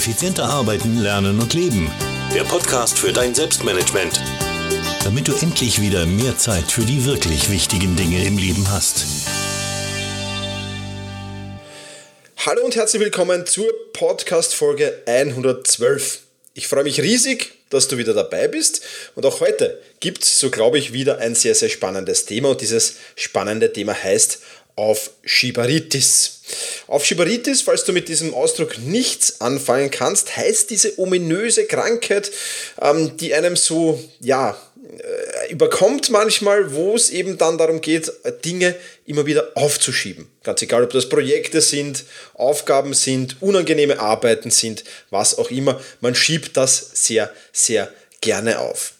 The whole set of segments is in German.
Effizienter arbeiten, lernen und leben. Der Podcast für dein Selbstmanagement. Damit du endlich wieder mehr Zeit für die wirklich wichtigen Dinge im Leben hast. Hallo und herzlich willkommen zur Podcast-Folge 112. Ich freue mich riesig, dass du wieder dabei bist. Und auch heute gibt es, so glaube ich, wieder ein sehr, sehr spannendes Thema. Und dieses spannende Thema heißt Aufschieberitis. Aufschieberitis, falls du mit diesem Ausdruck nichts anfangen kannst, heißt diese ominöse Krankheit, ähm, die einem so, ja, äh, überkommt manchmal, wo es eben dann darum geht, Dinge immer wieder aufzuschieben. Ganz egal, ob das Projekte sind, Aufgaben sind, unangenehme Arbeiten sind, was auch immer. Man schiebt das sehr, sehr gerne auf.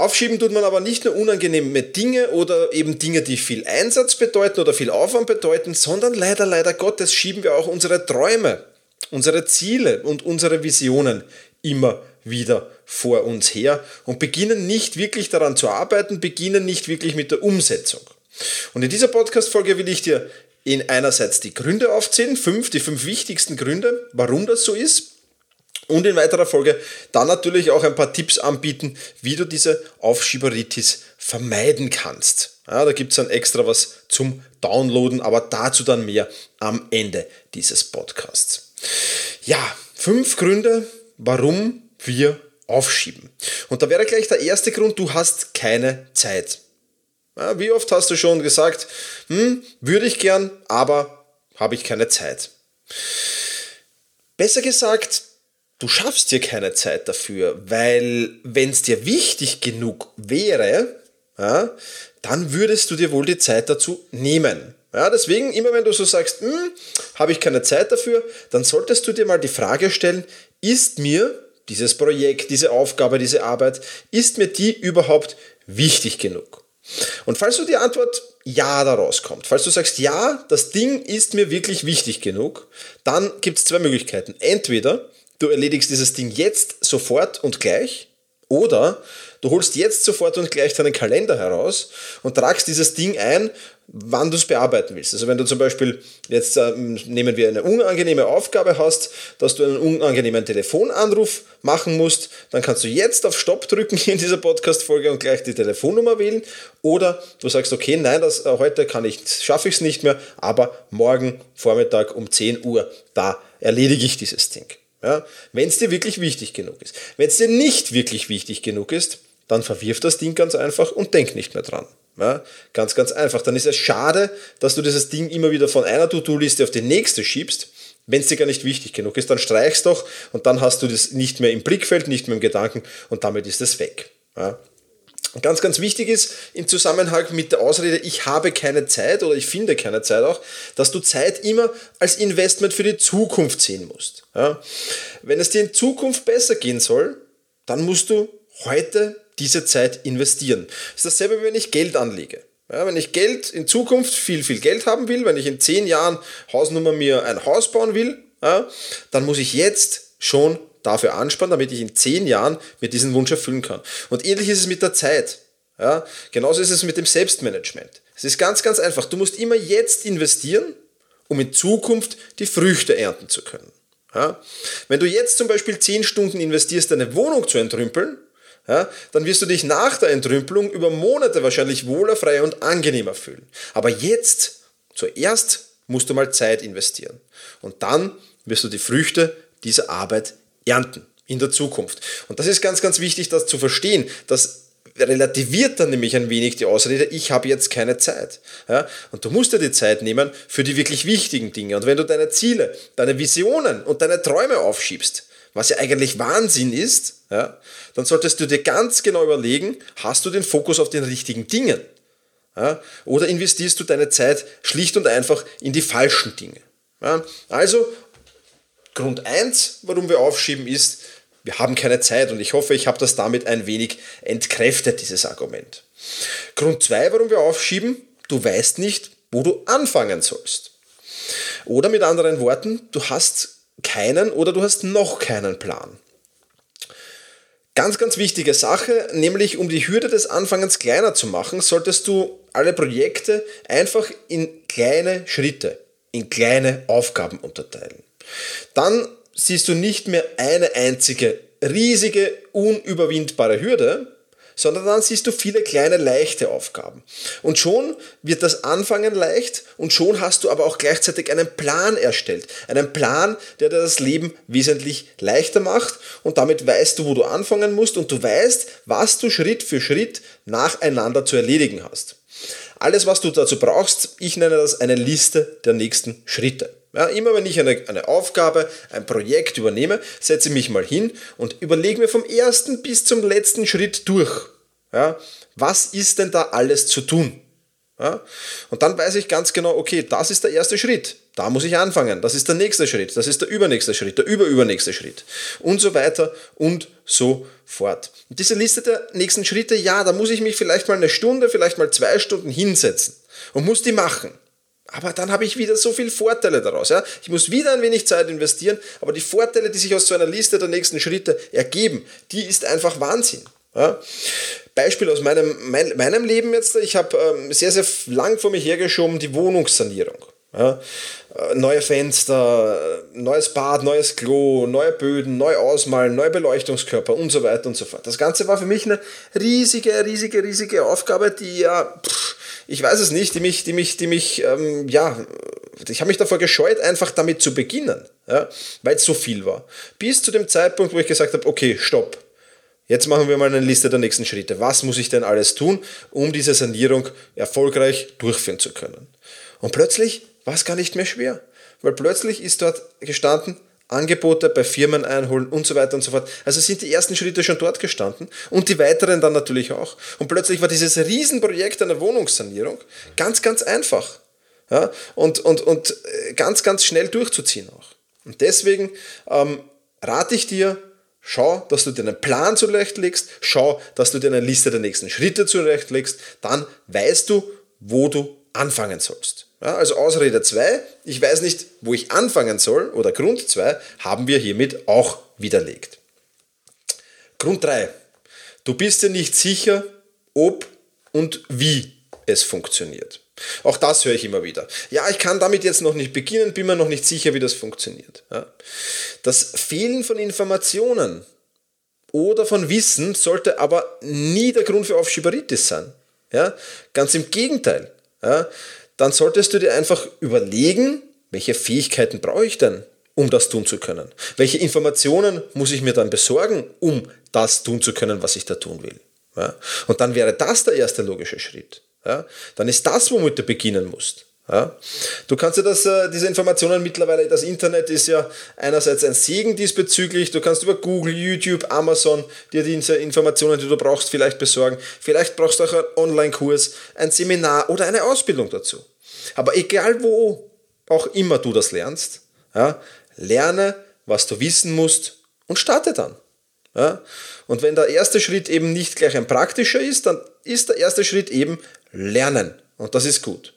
Aufschieben tut man aber nicht nur unangenehme Dinge oder eben Dinge, die viel Einsatz bedeuten oder viel Aufwand bedeuten, sondern leider, leider Gottes schieben wir auch unsere Träume, unsere Ziele und unsere Visionen immer wieder vor uns her und beginnen nicht wirklich daran zu arbeiten, beginnen nicht wirklich mit der Umsetzung. Und in dieser Podcast-Folge will ich dir in einerseits die Gründe aufzählen, fünf, die fünf wichtigsten Gründe, warum das so ist und in weiterer Folge dann natürlich auch ein paar Tipps anbieten, wie du diese Aufschieberitis vermeiden kannst. Ja, da gibt es dann extra was zum Downloaden, aber dazu dann mehr am Ende dieses Podcasts. Ja, fünf Gründe, warum wir aufschieben. Und da wäre gleich der erste Grund, du hast keine Zeit. Ja, wie oft hast du schon gesagt, hm, würde ich gern, aber habe ich keine Zeit. Besser gesagt, du schaffst dir keine Zeit dafür, weil wenn es dir wichtig genug wäre, ja, dann würdest du dir wohl die Zeit dazu nehmen. Ja, deswegen, immer wenn du so sagst, hm, habe ich keine Zeit dafür, dann solltest du dir mal die Frage stellen, ist mir dieses Projekt, diese Aufgabe, diese Arbeit, ist mir die überhaupt wichtig genug? Und falls du die Antwort Ja daraus kommt, falls du sagst, ja, das Ding ist mir wirklich wichtig genug, dann gibt es zwei Möglichkeiten. Entweder du erledigst dieses Ding jetzt sofort und gleich oder du holst jetzt sofort und gleich deinen Kalender heraus und tragst dieses Ding ein, wann du es bearbeiten willst. Also wenn du zum Beispiel jetzt ähm, nehmen wir eine unangenehme Aufgabe hast, dass du einen unangenehmen Telefonanruf machen musst, dann kannst du jetzt auf Stopp drücken in dieser Podcast-Folge und gleich die Telefonnummer wählen. Oder du sagst, okay, nein, das, äh, heute kann ich, schaffe ich es nicht mehr, aber morgen Vormittag um 10 Uhr, da erledige ich dieses Ding. Ja, Wenn es dir wirklich wichtig genug ist. Wenn es dir nicht wirklich wichtig genug ist, dann verwirf das Ding ganz einfach und denk nicht mehr dran. Ja, ganz, ganz einfach. Dann ist es schade, dass du dieses Ding immer wieder von einer To-Do-Liste auf die nächste schiebst. Wenn es dir gar nicht wichtig genug ist, dann streichst doch und dann hast du das nicht mehr im Blickfeld, nicht mehr im Gedanken und damit ist es weg. Ja. Ganz, ganz wichtig ist im Zusammenhang mit der Ausrede, ich habe keine Zeit oder ich finde keine Zeit auch, dass du Zeit immer als Investment für die Zukunft sehen musst. Ja? Wenn es dir in Zukunft besser gehen soll, dann musst du heute diese Zeit investieren. Das ist dasselbe, wenn ich Geld anlege. Ja, wenn ich Geld in Zukunft viel, viel Geld haben will, wenn ich in zehn Jahren Hausnummer mir ein Haus bauen will, ja, dann muss ich jetzt schon dafür anspannen, damit ich in zehn Jahren mir diesen Wunsch erfüllen kann. Und ähnlich ist es mit der Zeit. Ja, genauso ist es mit dem Selbstmanagement. Es ist ganz, ganz einfach. Du musst immer jetzt investieren, um in Zukunft die Früchte ernten zu können. Ja? Wenn du jetzt zum Beispiel zehn Stunden investierst, deine Wohnung zu entrümpeln, ja, dann wirst du dich nach der Entrümpelung über Monate wahrscheinlich wohler, freier und angenehmer fühlen. Aber jetzt, zuerst musst du mal Zeit investieren. Und dann wirst du die Früchte dieser Arbeit ernten in der Zukunft. Und das ist ganz, ganz wichtig, das zu verstehen. Das relativiert dann nämlich ein wenig die Ausrede, ich habe jetzt keine Zeit. Ja? Und du musst dir die Zeit nehmen für die wirklich wichtigen Dinge. Und wenn du deine Ziele, deine Visionen und deine Träume aufschiebst, was ja eigentlich Wahnsinn ist, ja, dann solltest du dir ganz genau überlegen, hast du den Fokus auf den richtigen Dingen? Ja, oder investierst du deine Zeit schlicht und einfach in die falschen Dinge? Ja, also Grund 1, warum wir aufschieben, ist, wir haben keine Zeit und ich hoffe, ich habe das damit ein wenig entkräftet, dieses Argument. Grund 2, warum wir aufschieben, du weißt nicht, wo du anfangen sollst. Oder mit anderen Worten, du hast keinen oder du hast noch keinen Plan. Ganz, ganz wichtige Sache, nämlich um die Hürde des Anfangens kleiner zu machen, solltest du alle Projekte einfach in kleine Schritte, in kleine Aufgaben unterteilen. Dann siehst du nicht mehr eine einzige riesige, unüberwindbare Hürde, sondern dann siehst du viele kleine, leichte Aufgaben. Und schon wird das Anfangen leicht und schon hast du aber auch gleichzeitig einen Plan erstellt. Einen Plan, der dir das Leben wesentlich leichter macht und damit weißt du, wo du anfangen musst und du weißt, was du Schritt für Schritt nacheinander zu erledigen hast. Alles, was du dazu brauchst, ich nenne das eine Liste der nächsten Schritte. Ja, immer wenn ich eine, eine Aufgabe, ein Projekt übernehme, setze ich mich mal hin und überlege mir vom ersten bis zum letzten Schritt durch. Ja, was ist denn da alles zu tun? Ja, und dann weiß ich ganz genau, okay, das ist der erste Schritt. Da muss ich anfangen. Das ist der nächste Schritt. Das ist der übernächste Schritt, der überübernächste Schritt. Und so weiter und so fort. Und diese Liste der nächsten Schritte, ja, da muss ich mich vielleicht mal eine Stunde, vielleicht mal zwei Stunden hinsetzen und muss die machen. Aber dann habe ich wieder so viele Vorteile daraus. Ja? Ich muss wieder ein wenig Zeit investieren, aber die Vorteile, die sich aus so einer Liste der nächsten Schritte ergeben, die ist einfach Wahnsinn. Ja? Beispiel aus meinem, mein, meinem Leben jetzt, ich habe ähm, sehr, sehr lang vor mir hergeschoben die Wohnungssanierung. Ja? Äh, neue Fenster, neues Bad, neues Klo, neue Böden, neu ausmalen, neue Beleuchtungskörper und so weiter und so fort. Das Ganze war für mich eine riesige, riesige, riesige Aufgabe, die ja... Pff, ich weiß es nicht, die mich, die mich, die mich, ähm, ja, ich habe mich davor gescheut, einfach damit zu beginnen, ja, weil es so viel war. Bis zu dem Zeitpunkt, wo ich gesagt habe, okay, stopp. Jetzt machen wir mal eine Liste der nächsten Schritte. Was muss ich denn alles tun, um diese Sanierung erfolgreich durchführen zu können? Und plötzlich war es gar nicht mehr schwer, weil plötzlich ist dort gestanden, Angebote bei Firmen einholen und so weiter und so fort. Also sind die ersten Schritte schon dort gestanden und die weiteren dann natürlich auch. Und plötzlich war dieses Riesenprojekt einer Wohnungssanierung ganz, ganz einfach. Ja? Und, und, und äh, ganz, ganz schnell durchzuziehen auch. Und deswegen ähm, rate ich dir, schau, dass du dir einen Plan zurechtlegst, schau, dass du dir eine Liste der nächsten Schritte zurechtlegst, dann weißt du, wo du anfangen sollst. Ja, also Ausrede 2, ich weiß nicht, wo ich anfangen soll, oder Grund 2, haben wir hiermit auch widerlegt. Grund 3, du bist dir nicht sicher, ob und wie es funktioniert. Auch das höre ich immer wieder. Ja, ich kann damit jetzt noch nicht beginnen, bin mir noch nicht sicher, wie das funktioniert. Ja. Das Fehlen von Informationen oder von Wissen sollte aber nie der Grund für Aufschieberitis sein. Ja. Ganz im Gegenteil. Ja dann solltest du dir einfach überlegen, welche Fähigkeiten brauche ich denn, um das tun zu können? Welche Informationen muss ich mir dann besorgen, um das tun zu können, was ich da tun will? Ja? Und dann wäre das der erste logische Schritt. Ja? Dann ist das, womit du beginnen musst. Ja? Du kannst dir das, äh, diese Informationen mittlerweile, das Internet ist ja einerseits ein Segen diesbezüglich, du kannst über Google, YouTube, Amazon dir diese Informationen, die du brauchst, vielleicht besorgen. Vielleicht brauchst du auch einen Online-Kurs, ein Seminar oder eine Ausbildung dazu. Aber egal wo auch immer du das lernst, ja, lerne, was du wissen musst und starte dann. Ja? Und wenn der erste Schritt eben nicht gleich ein praktischer ist, dann ist der erste Schritt eben Lernen. Und das ist gut.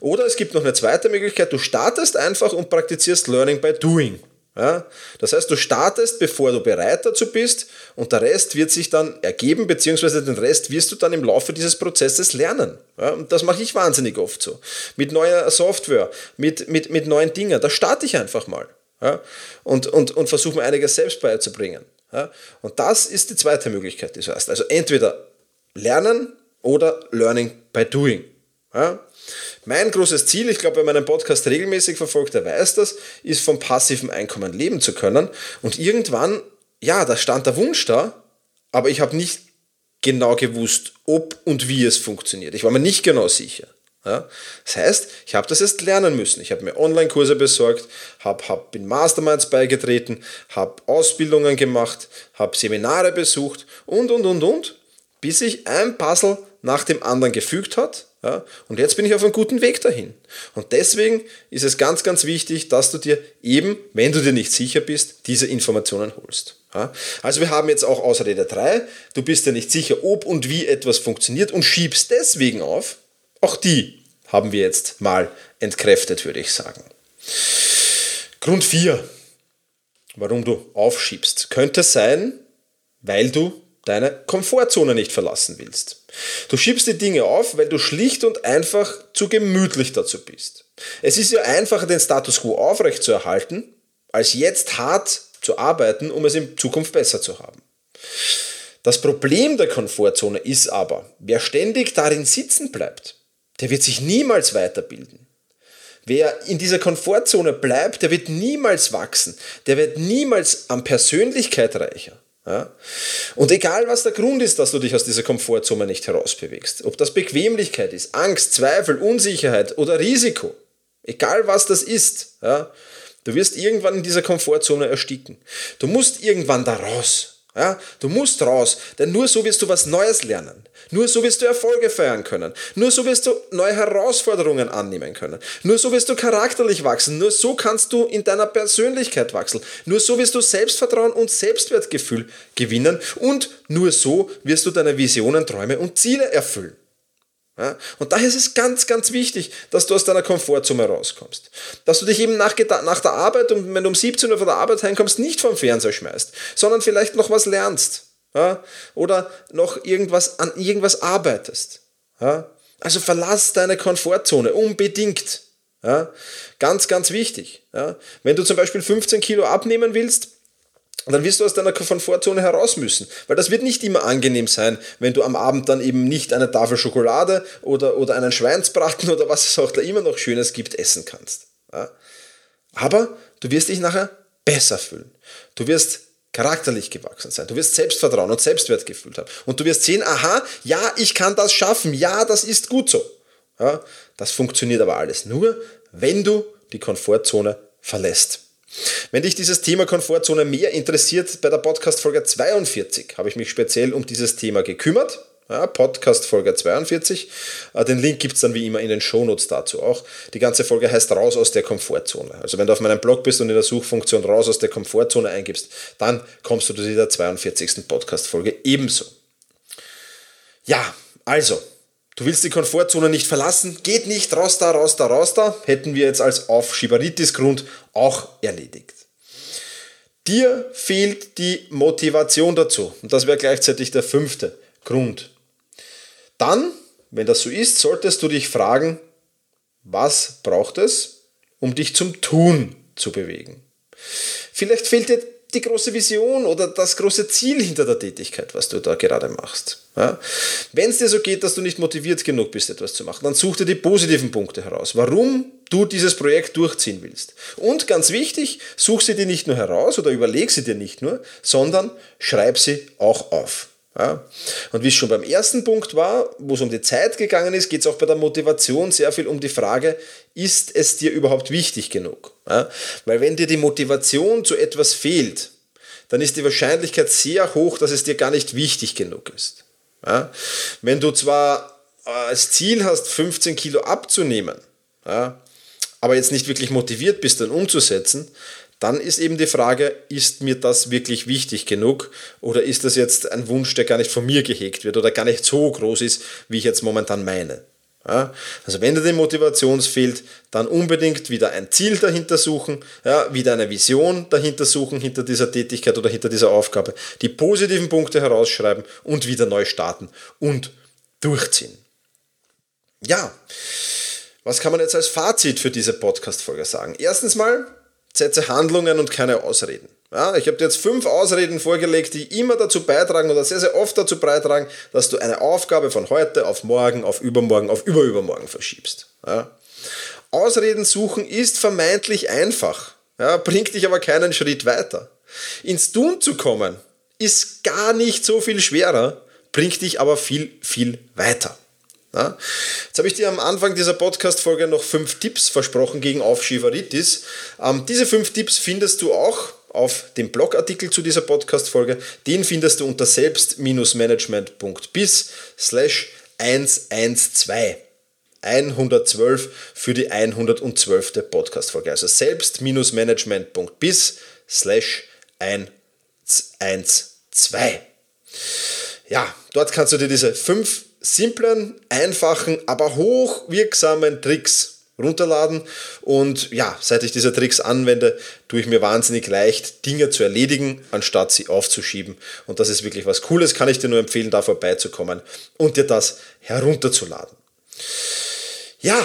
Oder es gibt noch eine zweite Möglichkeit, du startest einfach und praktizierst Learning by Doing. Ja? Das heißt, du startest, bevor du bereit dazu bist und der Rest wird sich dann ergeben, beziehungsweise den Rest wirst du dann im Laufe dieses Prozesses lernen. Ja? Und das mache ich wahnsinnig oft so. Mit neuer Software, mit, mit, mit neuen Dingen, da starte ich einfach mal. Ja? Und, und, und versuche mir einiges selbst beizubringen. Ja? Und das ist die zweite Möglichkeit, die du hast. Also entweder lernen oder Learning by Doing. Ja? Mein großes Ziel, ich glaube, wer meinen Podcast regelmäßig verfolgt, der weiß das, ist vom passiven Einkommen leben zu können. Und irgendwann, ja, da stand der Wunsch da, aber ich habe nicht genau gewusst, ob und wie es funktioniert. Ich war mir nicht genau sicher. Ja? Das heißt, ich habe das erst lernen müssen. Ich habe mir Online-Kurse besorgt, habe hab in Masterminds beigetreten, habe Ausbildungen gemacht, habe Seminare besucht und, und, und, und, bis sich ein Puzzle nach dem anderen gefügt hat ja, und jetzt bin ich auf einem guten Weg dahin. Und deswegen ist es ganz, ganz wichtig, dass du dir eben, wenn du dir nicht sicher bist, diese Informationen holst. Ja, also wir haben jetzt auch Ausrede 3, du bist dir nicht sicher, ob und wie etwas funktioniert und schiebst deswegen auf. Auch die haben wir jetzt mal entkräftet, würde ich sagen. Grund 4, warum du aufschiebst, könnte sein, weil du deine Komfortzone nicht verlassen willst. Du schiebst die Dinge auf, weil du schlicht und einfach zu gemütlich dazu bist. Es ist ja einfacher, den Status quo aufrechtzuerhalten, als jetzt hart zu arbeiten, um es in Zukunft besser zu haben. Das Problem der Komfortzone ist aber, wer ständig darin sitzen bleibt, der wird sich niemals weiterbilden. Wer in dieser Komfortzone bleibt, der wird niemals wachsen, der wird niemals an Persönlichkeit reicher. Ja? Und egal was der Grund ist, dass du dich aus dieser Komfortzone nicht herausbewegst, ob das Bequemlichkeit ist, Angst, Zweifel, Unsicherheit oder Risiko, egal was das ist, ja? du wirst irgendwann in dieser Komfortzone ersticken. Du musst irgendwann da raus. Ja, du musst raus, denn nur so wirst du was Neues lernen. Nur so wirst du Erfolge feiern können. Nur so wirst du neue Herausforderungen annehmen können. Nur so wirst du charakterlich wachsen. Nur so kannst du in deiner Persönlichkeit wachsen. Nur so wirst du Selbstvertrauen und Selbstwertgefühl gewinnen. Und nur so wirst du deine Visionen, Träume und Ziele erfüllen. Und daher ist es ganz, ganz wichtig, dass du aus deiner Komfortzone rauskommst. Dass du dich eben nach, nach der Arbeit, und wenn du um 17 Uhr von der Arbeit heimkommst, nicht vom Fernseher schmeißt, sondern vielleicht noch was lernst. Ja? Oder noch irgendwas an irgendwas arbeitest. Ja? Also verlass deine Komfortzone unbedingt. Ja? Ganz, ganz wichtig. Ja? Wenn du zum Beispiel 15 Kilo abnehmen willst, dann wirst du aus deiner Komfortzone heraus müssen. Weil das wird nicht immer angenehm sein, wenn du am Abend dann eben nicht eine Tafel Schokolade oder, oder einen Schweinsbraten oder was es auch da immer noch Schönes gibt, essen kannst. Ja? Aber du wirst dich nachher besser fühlen. Du wirst charakterlich gewachsen sein. Du wirst Selbstvertrauen und Selbstwertgefühl haben. Und du wirst sehen, aha, ja, ich kann das schaffen. Ja, das ist gut so. Ja? Das funktioniert aber alles nur, wenn du die Komfortzone verlässt. Wenn dich dieses Thema Komfortzone mehr interessiert, bei der Podcast Folge 42 habe ich mich speziell um dieses Thema gekümmert. Ja, Podcast Folge 42. Äh, den Link gibt es dann wie immer in den Shownotes dazu auch. Die ganze Folge heißt Raus aus der Komfortzone. Also wenn du auf meinem Blog bist und in der Suchfunktion Raus aus der Komfortzone eingibst, dann kommst du zu dieser 42. Podcast Folge ebenso. Ja, also, du willst die Komfortzone nicht verlassen, geht nicht, raus da, raus da, raus da, hätten wir jetzt als Aufschieberitis-Grund auch erledigt. Dir fehlt die Motivation dazu. Und das wäre gleichzeitig der fünfte Grund. Dann, wenn das so ist, solltest du dich fragen, was braucht es, um dich zum Tun zu bewegen? Vielleicht fehlt dir die große Vision oder das große Ziel hinter der Tätigkeit, was du da gerade machst. Ja? Wenn es dir so geht, dass du nicht motiviert genug bist, etwas zu machen, dann such dir die positiven Punkte heraus. Warum du dieses Projekt durchziehen willst. Und ganz wichtig, such sie dir nicht nur heraus oder überleg sie dir nicht nur, sondern schreib sie auch auf. Ja. Und wie es schon beim ersten Punkt war, wo es um die Zeit gegangen ist, geht es auch bei der Motivation sehr viel um die Frage, ist es dir überhaupt wichtig genug? Ja. Weil wenn dir die Motivation zu etwas fehlt, dann ist die Wahrscheinlichkeit sehr hoch, dass es dir gar nicht wichtig genug ist. Ja. Wenn du zwar äh, als Ziel hast, 15 Kilo abzunehmen, aber jetzt nicht wirklich motiviert bist, dann umzusetzen, dann ist eben die Frage, ist mir das wirklich wichtig genug oder ist das jetzt ein Wunsch, der gar nicht von mir gehegt wird oder gar nicht so groß ist, wie ich jetzt momentan meine. Ja, also wenn dir die Motivation fehlt, dann unbedingt wieder ein Ziel dahinter suchen, ja, wieder eine Vision dahinter suchen, hinter dieser Tätigkeit oder hinter dieser Aufgabe, die positiven Punkte herausschreiben und wieder neu starten und durchziehen. Ja, was kann man jetzt als Fazit für diese Podcast-Folge sagen? Erstens mal, setze Handlungen und keine Ausreden. Ja, ich habe dir jetzt fünf Ausreden vorgelegt, die immer dazu beitragen oder sehr, sehr oft dazu beitragen, dass du eine Aufgabe von heute auf morgen, auf übermorgen, auf überübermorgen verschiebst. Ja. Ausreden suchen ist vermeintlich einfach, ja, bringt dich aber keinen Schritt weiter. Ins Tun zu kommen ist gar nicht so viel schwerer, bringt dich aber viel, viel weiter. Ja? Jetzt habe ich dir am Anfang dieser Podcast-Folge noch fünf Tipps versprochen gegen Aufschieberitis. Ähm, diese fünf Tipps findest du auch auf dem Blogartikel zu dieser Podcast-Folge. Den findest du unter selbst-management.bis slash 112. 112 für die 112. Podcast-Folge. Also selbst-management.bis slash 112. Ja, dort kannst du dir diese fünf simplen, einfachen, aber hochwirksamen Tricks runterladen. Und ja, seit ich diese Tricks anwende, tue ich mir wahnsinnig leicht, Dinge zu erledigen, anstatt sie aufzuschieben. Und das ist wirklich was Cooles, kann ich dir nur empfehlen, da vorbeizukommen und dir das herunterzuladen. Ja,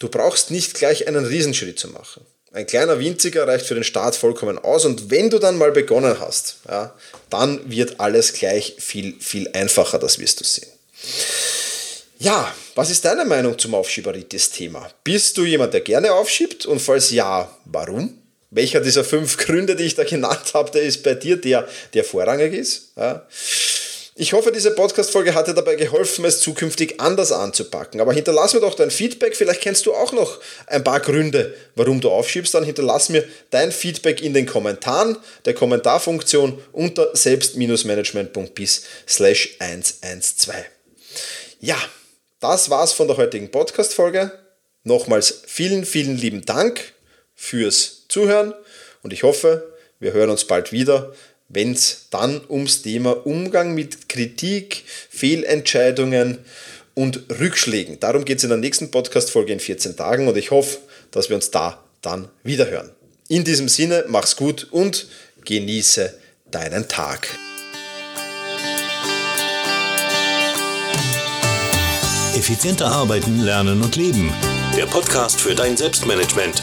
du brauchst nicht gleich einen Riesenschritt zu machen. Ein kleiner winziger reicht für den Start vollkommen aus. Und wenn du dann mal begonnen hast, ja, dann wird alles gleich viel, viel einfacher, das wirst du sehen. Ja, was ist deine Meinung zum Aufschieberitis-Thema? Bist du jemand, der gerne aufschiebt? Und falls ja, warum? Welcher dieser fünf Gründe, die ich da genannt habe, der ist bei dir der, der vorrangig ist? Ja. Ich hoffe, diese Podcast-Folge hat dir dabei geholfen, es zukünftig anders anzupacken. Aber hinterlass mir doch dein Feedback. Vielleicht kennst du auch noch ein paar Gründe, warum du aufschiebst. Dann hinterlass mir dein Feedback in den Kommentaren der Kommentarfunktion unter selbst-management.bis slash 112. Ja, das war's von der heutigen Podcast-Folge. Nochmals vielen, vielen lieben Dank fürs Zuhören und ich hoffe, wir hören uns bald wieder wenn es dann ums Thema Umgang mit Kritik, Fehlentscheidungen und Rückschlägen. Darum geht es in der nächsten Podcast-Folge in 14 Tagen und ich hoffe, dass wir uns da dann wieder hören. In diesem Sinne, mach's gut und genieße deinen Tag. Effizienter arbeiten, lernen und leben. Der Podcast für dein Selbstmanagement